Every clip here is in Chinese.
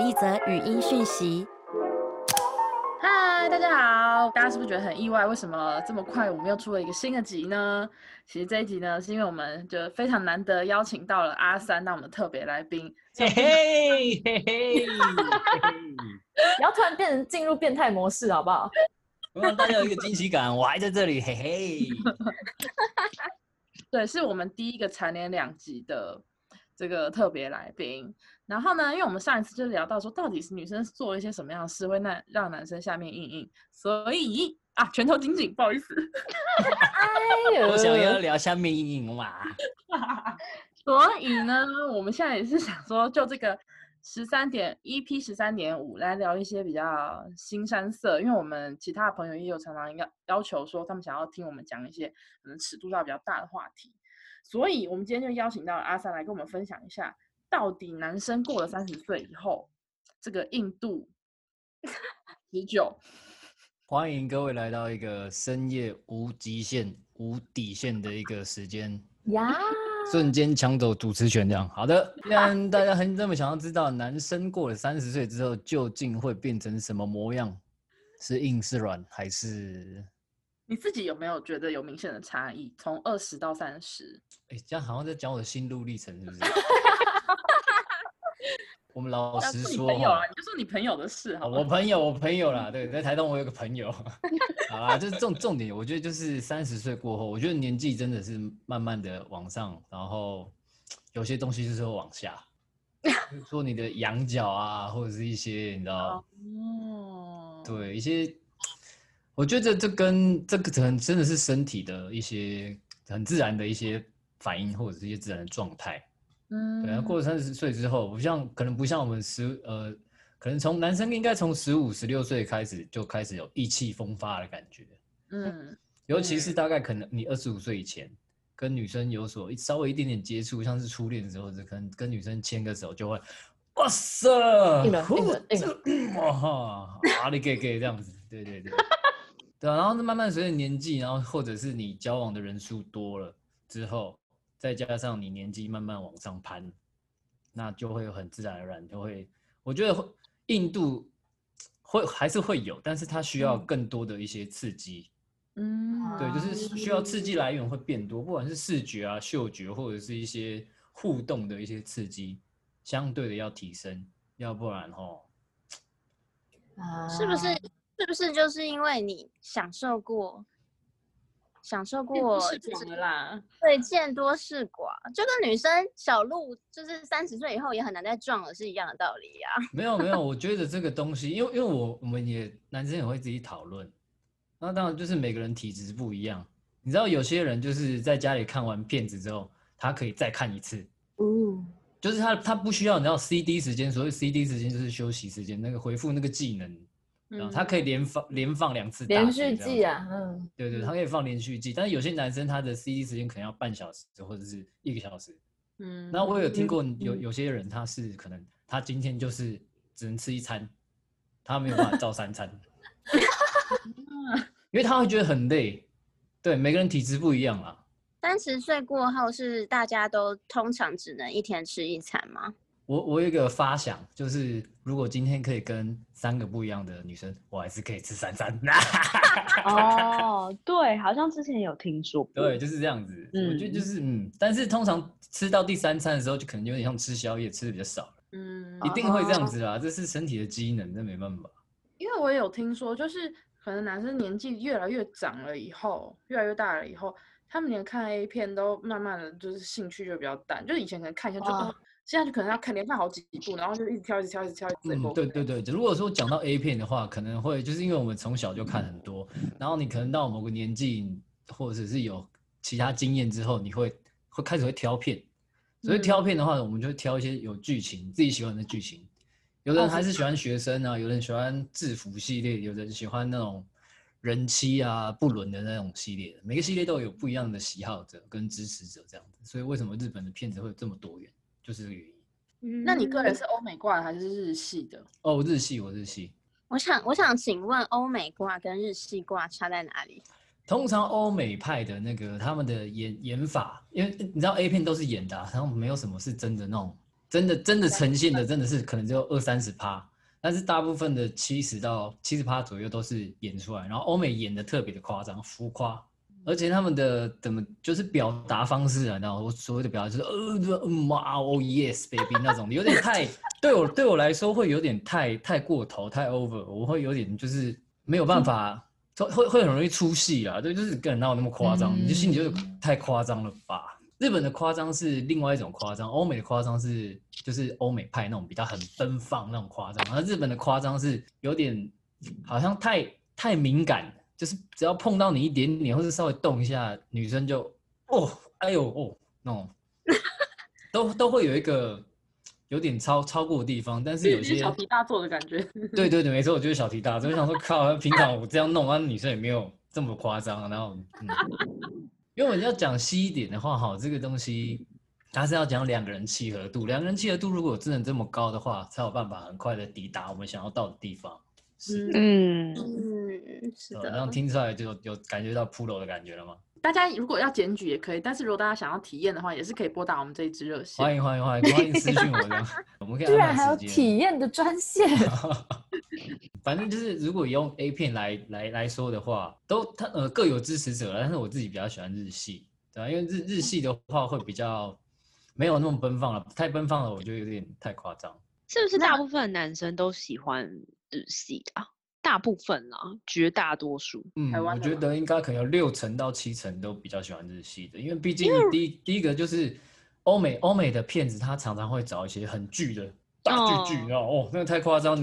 一则语音讯息。嗨，大家好！大家是不是觉得很意外？为什么这么快我们又出了一个新的集呢？其实这一集呢，是因为我们就非常难得邀请到了阿三当我们的特别来宾。嘿嘿嘿嘿，不要突然变成进入变态模式，好不好？我让大家有一个惊喜感，我还在这里，嘿嘿。对，是我们第一个蝉联两集的这个特别来宾。然后呢，因为我们上一次就聊到说，到底是女生做了一些什么样的事会那让男生下面硬硬，所以啊，拳头紧紧，不好意思。哎呦，我想要聊下面硬硬嘛，所以呢，我们现在也是想说，就这个十三点一 P 十三点五来聊一些比较新山色，因为我们其他的朋友也有常常要要求说，他们想要听我们讲一些可能尺度要比较大的话题，所以我们今天就邀请到了阿三来跟我们分享一下，到底男生过了三十岁以后，这个硬度 持久。欢迎各位来到一个深夜无极限、无底线的一个时间，呀，瞬间抢走主持权，这样好的。既然大家很这么想要知道，男生过了三十岁之后究竟会变成什么模样？是硬是软，还是？你自己有没有觉得有明显的差异？从二十到三十，哎，这样好像在讲我的心路历程，是不是？我们老要说你实说朋友啊，你就说你朋友的事好啊，吗？我朋友，我朋友啦，对，在台东我有个朋友，好啦，就是重重点，我觉得就是三十岁过后，我觉得年纪真的是慢慢的往上，然后有些东西就是会往下，说你的羊角啊，或者是一些你知道，哦，对一些，我觉得这这跟这个可能真的是身体的一些很自然的一些反应，或者是一些自然的状态。嗯。对啊，过了三十岁之后，不像可能不像我们十呃，可能从男生应该从十五、十六岁开始就开始有意气风发的感觉，嗯。尤其是。大概可能你二十五岁以前跟女生有所稍微一点点接触，像是初恋的时候，就可能跟女生牵个手就会，哇塞，硬了呼硬了硬这哇，阿里给给这样子，对对对，对啊，然后慢慢随着年纪，然后或者是你交往的人数多了之后，再加上你年纪慢慢往上攀，那就会很自然而然就会，我觉得会印度会还是会有，但是它需要更多的一些刺激。嗯，对，就是需要刺激来源会变多，不管是视觉啊、嗅觉，或者是一些互动的一些刺激，相对的要提升，要不然哦，是不是？是不是就是因为你享受过，享受过是就是广的啦。对见多识广，就跟女生小鹿就是三十岁以后也很难再撞了是一样的道理呀、没有没有，我觉得这个东西，因为因为我我们也男生也会自己讨论，那当然就是每个人体质不一样，你知道有些人就是在家里看完片子之后，他可以再看一次，嗯，就是他他不需要你知道 CD 时间，所谓 CD 时间就是休息时间，那个回复那个技能，然后他可以连放连放两次大连续剧啊，嗯，对对，他可以放连续剧，但是有些男生他的 CD 时间可能要半小时或者是一个小时。嗯，那我有听过嗯有有些人他是可能他今天就是只能吃一餐，他没有办法照三餐，因为他会觉得很累。对，每个人体质不一样啦。三十岁过后是大家都通常只能一天吃一餐吗？我我有一个发想，就是如果今天可以跟三个不一样的女生，我还是可以吃三餐。哦，对，好像之前有听说过。对，就是这样子。我觉得就是嗯，但是通常吃到第三餐的时候，就可能有点像吃宵夜，吃的比较少了，嗯，一定会这样子啦，这是身体的机能，这没办法。因为我也有听说，就是可能男生年纪越来越长了以后，越来越大了以后，他们连看 A 片都慢慢的就是兴趣就比较淡，就是以前可能看一下就，现在就可能要看连看好几部，然后就一直挑一直挑一直挑，嗯，对对对，如果说讲到 A 片的话，可能会就是因为我们从小就看很多，然后你可能到某个年纪，或者是有其他经验之后，你会会开始会挑片。所以挑片的话，我们就会挑一些有剧情自己喜欢的剧情。有的人还是喜欢学生啊，有人喜欢制服系列，有人喜欢那种人妻啊、不伦的那种系列。每个系列都有不一样的喜好者跟支持者这样子。所以为什么日本的片子会有这么多元，就是这个原因。嗯那你个人是欧美挂的还是日系的？哦，日系，我日系。我想，我想请问，欧美挂跟日系挂差在哪里？通常欧美派的那个他们的演演法，因为你知道 A 片都是演的、啊，然后没有什么是真的那种真的真的呈现的真的是可能只有二三十趴，但是大部分的七十到七十趴左右都是演出来，然后欧美演的特别的夸张浮夸，而且他们的怎么就是表达方式啊，然后我所谓的表达就是呃嗯哇哦 yes baby 那种，有点太对我对我来说会有点太太过头太 over，我会有点就是没有办法。会会很容易出戏啊，对，就是跟人哪有那么夸张？你就心里就是太夸张了吧？日本的夸张是另外一种夸张，欧美的夸张是就是欧美派那种比较很奔放那种夸张，而日本的夸张是有点好像太太敏感，就是只要碰到你一点点，或是稍微动一下，女生就哦，哎呦哦，那种都都会有一个。有点超超过的地方，但是有些小题大做的感觉。对对对，没错，我就是小题大做。我想说，靠，平常我这样弄啊，女生也没有这么夸张。然后，因为我要讲细一点的话，哈，这个东西它是要讲两个人契合度。两个人契合度如果真的这么高的话，才有办法很快的抵达我们想要到的地方。是，嗯嗯，是的。然后听出来就有感觉到 pro 的感觉了吗？大家如果要检举也可以，但是如果大家想要体验的话，也是可以拨打我们这一支热线。欢迎欢迎欢迎欢迎私信我的，我们可以居然还有体验的专线。反正就是如果用 A 片来来来说的话，都它呃各有支持者，但是我自己比较喜欢日系，对吧？因为日日系的话会比较没有那么奔放了，太奔放了我觉得有点太夸张。是不是大部分男生都喜欢日系啊？大部分啦，绝大多数，嗯，我觉得应该可能有六成到七成都比较喜欢日系的，因为毕竟第一第一个就是欧美欧美的片子，他常常会找一些很巨的大巨巨，你知道哦，那个太夸张，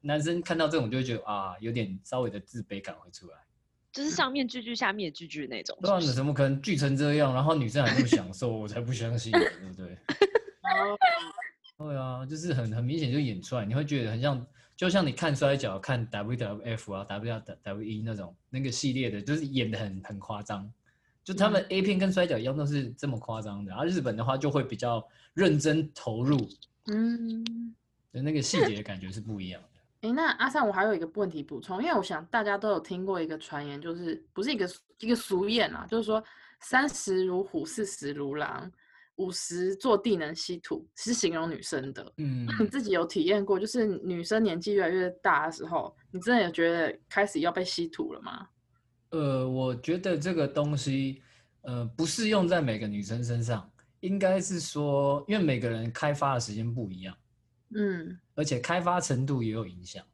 男生看到这种就会觉得啊，有点稍微的自卑感会出来，就是上面巨巨，下面巨巨那种，对，怎么可能巨成这样，然后女生还那么享受，我才不相信，对不对？对啊，就是很很明显就演出来，你会觉得很像。就像你看摔跤、看 WWF 啊、WWE 那种那个系列的，就是演的很很夸张，就他们 A 片跟摔跤一样都是这么夸张的。而日本的话就会比较认真投入，嗯，的那个细节感觉是不一样的。哎，那阿三，我还有一个问题补充，因为我想大家都有听过一个传言，就是不是一个一个俗谚啊，就是说三十如虎，四十如狼。五十坐地能吸土是形容女生的，嗯，你自己有体验过，就是女生年纪越来越大的时候，你真的有觉得开始要被吸土了吗？呃，我觉得这个东西，呃，不适用在每个女生身上，应该是说，因为每个人开发的时间不一样，嗯，而且开发程度也有影响，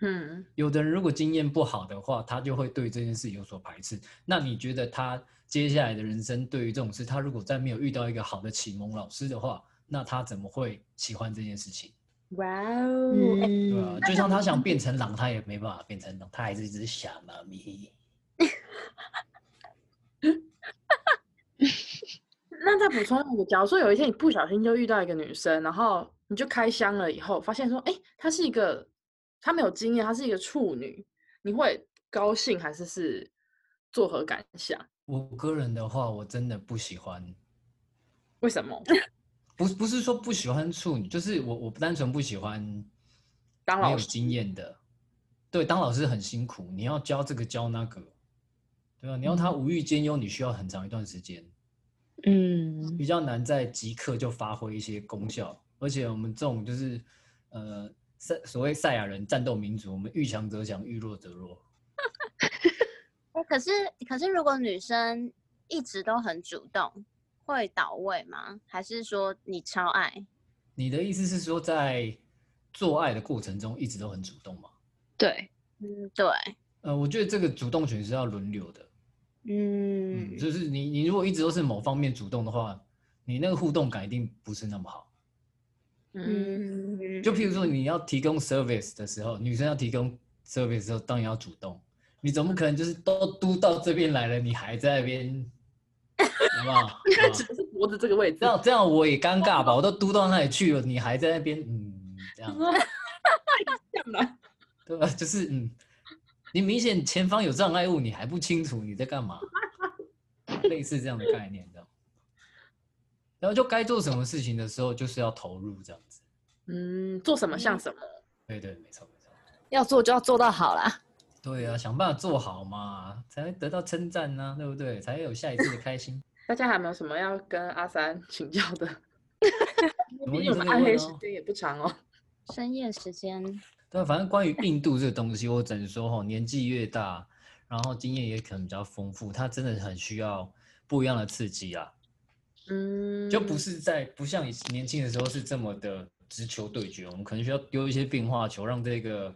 嗯，有的人如果经验不好的话，他就会对这件事有所排斥。那你觉得他？接下来的人生，对于这种事，他如果再没有遇到一个好的启蒙老师的话，那他怎么会喜欢这件事情？哇哦，对啊，就像他想变成狼，他也没办法变成狼，他还是一只小猫咪。那再补充一个，假如说有一天你不小心就遇到一个女生，然后你就开箱了以后，发现说，哎，她是一个，她没有经验，她是一个处女，你会高兴还是是作何感想？我个人的话，我真的不喜欢。为什么？不不是说不喜欢处女，就是我我不单纯不喜欢当没有经验的。对，当老师很辛苦，你要教这个教那个，对吧？你要他无欲兼优，你需要很长一段时间。嗯，比较难在即刻就发挥一些功效。而且我们这种就是呃赛所谓赛亚人战斗民族，我们遇强则强，遇弱则弱。可是，可是，如果女生一直都很主动，会倒位吗？还是说你超爱？你的意思是说，在做爱的过程中一直都很主动吗？对，嗯，对。呃，我觉得这个主动权是要轮流的。嗯，就是你，你如果一直都是某方面主动的话，你那个互动感一定不是那么好。嗯，就譬如说你要提供 service 的时候，女生要提供 service 的时候，当然要主动。你总不可能就是都嘟到这边来了，你还在那边，好不好？只是脖子这个位置，这样这样我也尴尬吧？我都嘟到那里去了，你还在那边，嗯，这样，这 样对吧？就是嗯，你明显前方有障碍物，你还不清楚你在干嘛，类似这样的概念，这样。然后就该做什么事情的时候，就是要投入这样子。嗯，做什么像什么？对对，没错没错。要做就要做到好啦。对啊，想办法做好嘛，才能得到称赞呢，对不对？才会有下一次的开心。大家还有没有什么要跟阿三请教的？我们暗黑时哦？间也不长哦。深夜时间，对，反正关于印度这个东西，我只能说哈，年纪越大，然后经验也可能比较丰富，它真的很需要不一样的刺激啊。嗯，就不是在不像以前年轻的时候是这么的直球对决，我们可能需要丢一些变化球，让这个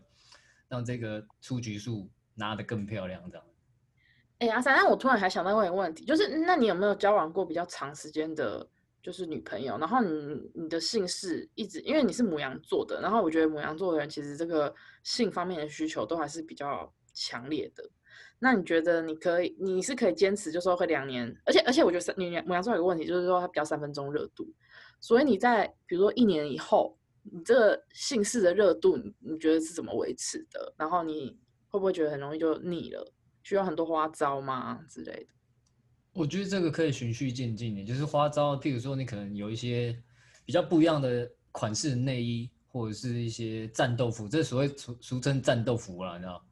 让这个出局数拿得更漂亮，这样。哎，阿三，那我突然还想到问一个问题，就是那你有没有交往过比较长时间的，就是女朋友？然后你你的性事一直，因为你是母羊座的，然后我觉得母羊座的人其实这个性方面的需求都还是比较强烈的。那你觉得你可以，你是可以坚持，就说会两年，而且而且我觉得三你母羊座有个问题，就是说它比较三分钟热度，所以你在比如说一年以后，你这个姓氏的热度，你你觉得是怎么维持的？然后你会不会觉得很容易就腻了？需要很多花招吗之类的？我觉得这个可以循序渐进的，就是花招，譬如说你可能有一些比较不一样的款式的内衣，或者是一些战斗服，这所谓俗俗称战斗服啦，你知道。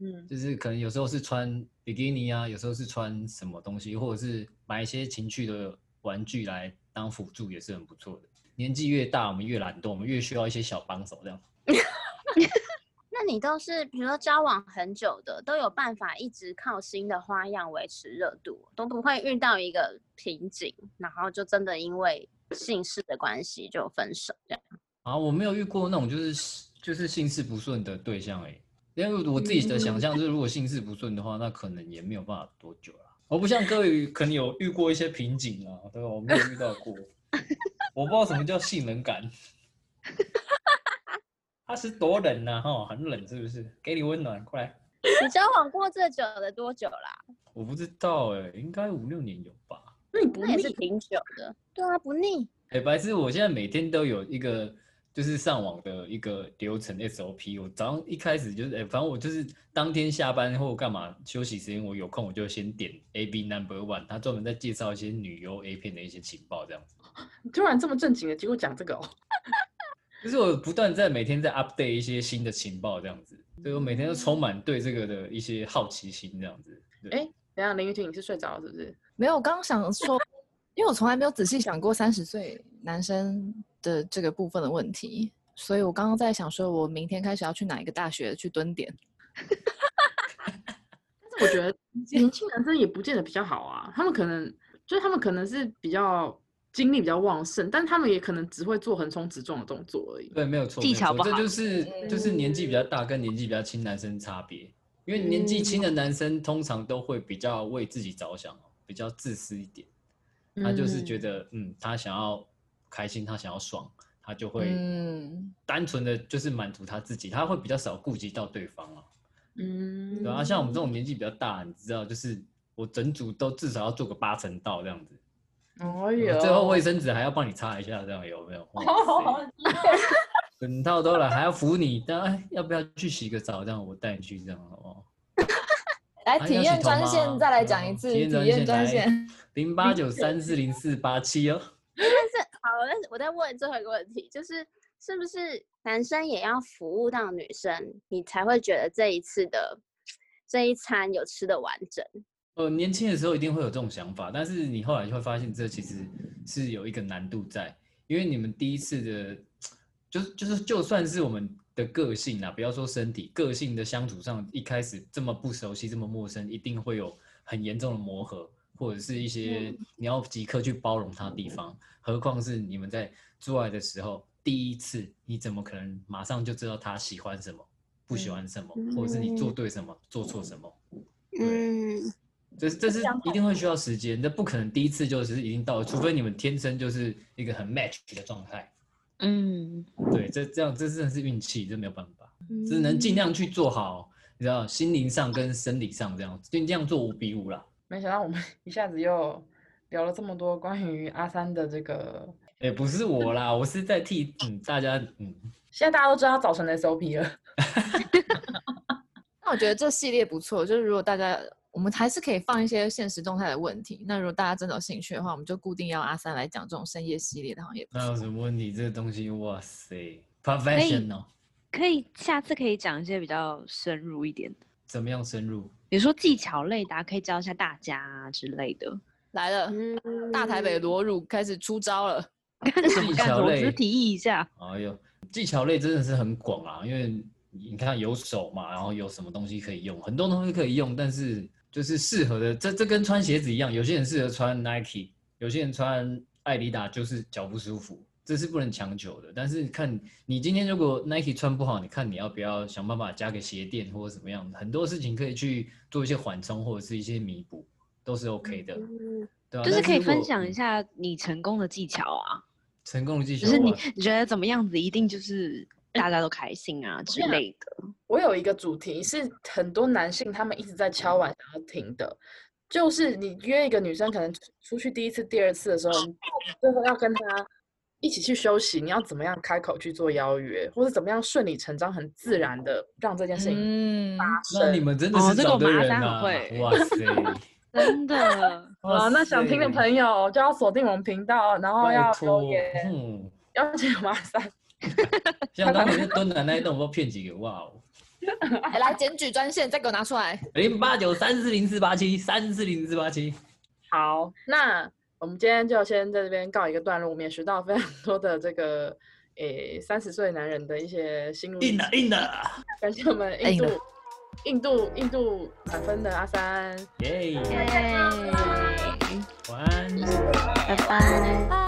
嗯，就是可能有时候是穿比基尼啊，有时候是穿什么东西，或者是买一些情趣的玩具来当辅助，也是很不错的。年纪越大，我们越懒惰，我们越需要一些小帮手，这样。那你都是比如说交往很久的，都有办法一直靠新的花样维持热度，都不会遇到一个瓶颈，然后就真的因为姓氏的关系就分手这样。啊，我没有遇过那种就是就是姓氏不顺的对象哎、因为我自己的想象就是，如果姓氏不顺的话，那可能也没有办法多久了。我不像各位可能有遇过一些瓶颈啊，对吧？我没有遇到过，我不知道什么叫性冷感。他是多冷呐、啊，哈，很冷是不是？给你温暖，快来。你交往过最久的多久啦？我不知道哎、应该五六年有吧。那你不也是挺久的。对啊，不腻。哎、白痴！我现在每天都有一个就是上网的一个流程 SOP。我早上一开始就是，哎、反正我就是当天下班或干嘛休息时间，我有空我就先点 A B Number One，他专门在介绍一些女优 A 片的一些情报，这样子。你突然这么正经的，结果讲这个哦。就是我不断在每天在 update 一些新的情报，这样子，所以我每天都充满对这个的一些好奇心，这样子。对哎，等下林玉婷，你是睡着了是不是？没有，我刚刚想说，因为我从来没有仔细想过三十岁男生的这个部分的问题，所以我刚刚在想说，我明天开始要去哪一个大学去蹲点。但是我觉得年轻男生也不见得比较好啊，他们可能就是他们可能是比较精力比较旺盛，但他们也可能只会做横冲直撞的动作而已。对，没有错，技巧不好就是就是年纪比较大跟年纪比较轻男生差别。因为年纪轻的男生通常都会比较为自己着想，比较自私一点。他就是觉得，得，嗯，他想要开心，他想要爽，他就会嗯，单纯的就是满足他自己，他会比较少顾及到对方啊。嗯，对啊，像我们这种年纪比较大，你知道，就是我整组都至少要做个八成到这样子。哦哟，最后卫生纸还要帮你擦一下，这样有没有？整套都来，还要扶你，但哎，要不要去洗个澡？这样我带你去，这样好不好？来体验专线再来讲一次，体验体验专线。零八九三四零四八七哦。但是好，但是我再问最后一个问题，就是是不是男生也要服务到女生，你才会觉得这一次的这一餐有吃的完整？呃，年轻的时候一定会有这种想法，但是你后来就会发现，这其实是有一个难度在，因为你们第一次的，就是就是就算是我们的个性啊，不要说身体，个性的相处上，一开始这么不熟悉，这么陌生，一定会有很严重的磨合，或者是一些你要即刻去包容他的地方，何况是你们在做爱的时候，第一次，你怎么可能马上就知道他喜欢什么，不喜欢什么，或者是你做对什么，做错什么？嗯，这这是一定会需要时间，这不可能第一次就是已经到了，除非你们天生就是一个很 match 的状态。嗯，对，这这样这真的是运气，这没有办法，只能尽量去做好，你知道，心灵上跟生理上这样，尽量做五比五啦。没想到我们一下子又聊了这么多关于阿三的这个，也不是我啦，我是在替嗯大家嗯，现在大家都知道他早晨的 SOP 了。那我觉得这系列不错，就是如果大家我们还是可以放一些现实动态的问题。那如果大家真的有兴趣的话，我们就固定要阿三来讲这种深夜系列的，好像也不那有错。什么问题？这个东西，哇塞，professional，可以下次可以讲一些比较深入一点的，怎么样深入？比如说技巧类的啊、可以教一下大家啊之类的。来了，嗯大台北裸乳开始出招了。干什么干什么？我只技巧类是提议一下。哎呦，技巧类真的是很广啊，因为你看有手嘛，然后有什么东西可以用，很多东西可以用，但是就是适合的，这这跟穿鞋子一样，有些人适合穿 Nike，有些人穿艾迪达就是脚不舒服，这是不能强求的。但是看你今天如果 Nike 穿不好，你看你要不要想办法加个鞋垫或者怎么样，很多事情可以去做一些缓冲或者是一些弥补，都是 OK 的，对啊、就是可以分享一嗯下你成功的技巧啊，成功的技巧啊，就是你你觉得怎么样子一定就是大家都开心啊之类的。我有一个主题是很多男性他们一直在敲碗想要听的，就是你约一个女生，可能出出去第一次、第二次的时候，你最后要跟她一起去休息，你要怎么样开口去做邀约，或者怎么样顺理成章、很自然的让这件事情嗯，发那。你们真的哦这个是找对人啊！会哇塞！真的，啊，那想听的朋友就要锁定我们频道，然后要留，言嗯，邀请马三。像当年蹲的那一栋，我不知道骗几个，哇哦！哎 来检举专线，再给我拿出来。零八九三四零四八七三四零四八七，好，那我们今天就先在这边告一个段落。我们也学到非常多的这个诶三十岁男人的一些心路。硬的硬的，感谢我们印度印度印度满分的阿三。耶！耶，晚安。拜拜。拜。